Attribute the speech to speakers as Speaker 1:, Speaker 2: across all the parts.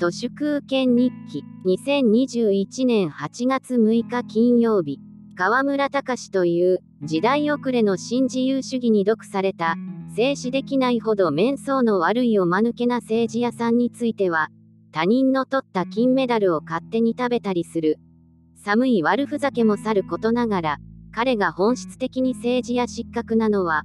Speaker 1: 都市空権日記2021年8月6日金曜日。河村隆という時代遅れの新自由主義に毒された静止できないほど面相の悪いおまぬけな政治家さんについては他人の取った金メダルを勝手に食べたりする。寒い悪ふざけもさることながら彼が本質的に政治や失格なのは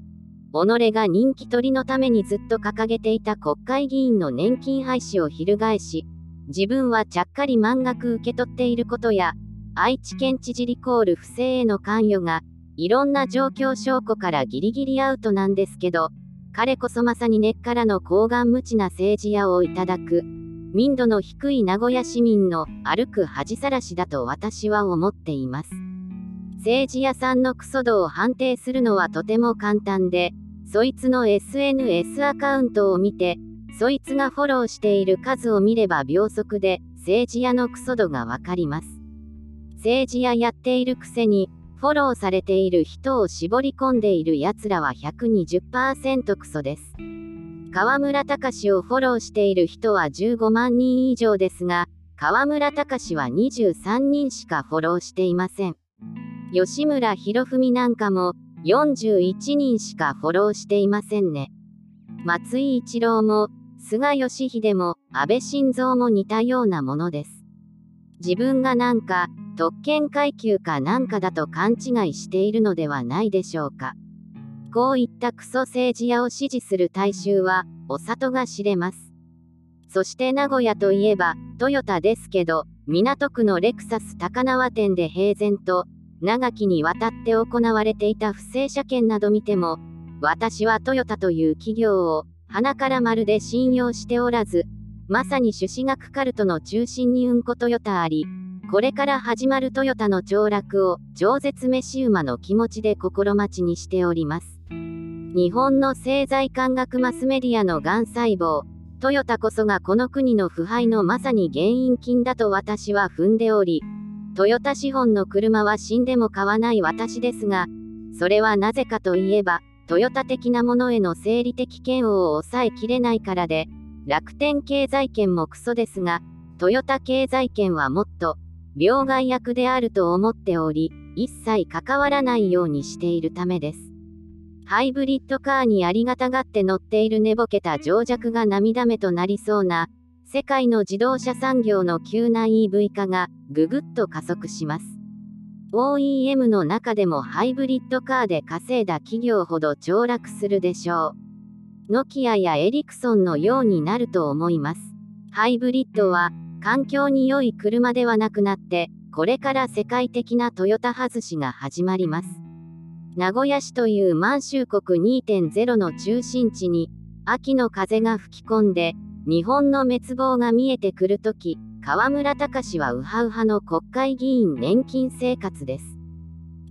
Speaker 1: 己が人気取りのためにずっと掲げていた国会議員の年金廃止を翻し、自分はちゃっかり満額受け取っていることや、愛知県知事リコール不正への関与が、いろんな状況証拠からギリギリアウトなんですけど、彼こそまさに根っからの高顔無知な政治家をいただく、民度の低い名古屋市民の歩く恥さらしだと私は思っています。政治屋さんのクソ度を判定するのはとても簡単で、そいつの SNS アカウントを見て、そいつがフォローしている数を見れば秒速で政治屋のクソ度がわかります。政治屋やっているくせに、フォローされている人を絞り込んでいる奴らは120%クソです。河村隆をフォローしている人は15万人以上ですが、河村隆は23人しかフォローしていません。吉村博文なんかも41人しかフォローしていませんね。松井一郎も、菅義偉も、安倍晋三も似たようなものです。自分がなんか、特権階級かなんかだと勘違いしているのではないでしょうか。こういったクソ政治家を支持する大衆は、お里が知れます。そして名古屋といえば、トヨタですけど、港区のレクサス高輪店で平然と、長きにわたって行われていた不正車検など見ても、私はトヨタという企業を鼻からまるで信用しておらず、まさに朱子学カルトの中心にうんこトヨタあり、これから始まるトヨタの凋落を超絶飯馬の気持ちで心待ちにしております。日本の政財官学マスメディアのがん細胞、トヨタこそがこの国の腐敗のまさに原因金だと私は踏んでおり、トヨタ資本の車は死んでも買わない私ですが、それはなぜかといえば、トヨタ的なものへの生理的嫌悪を抑えきれないからで、楽天経済圏もクソですが、トヨタ経済圏はもっと、病害役であると思っており、一切関わらないようにしているためです。ハイブリッドカーにありがたがって乗っている寝ぼけた情弱が涙目となりそうな、世界の自動車産業の急な EV 化がぐぐっと加速します。OEM の中でもハイブリッドカーで稼いだ企業ほど凋落するでしょう。ノキアやエリクソンのようになると思います。ハイブリッドは環境に良い車ではなくなって、これから世界的なトヨタ外しが始まります。名古屋市という満州国2.0の中心地に、秋の風が吹き込んで、日本の滅亡が見えてくるとき、河村隆はウハウハの国会議員年金生活です。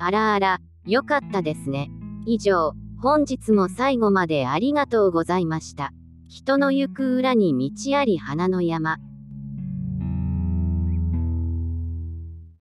Speaker 1: あらあら、よかったですね。以上、本日も最後までありがとうございました。人の行く裏に道あり花の山。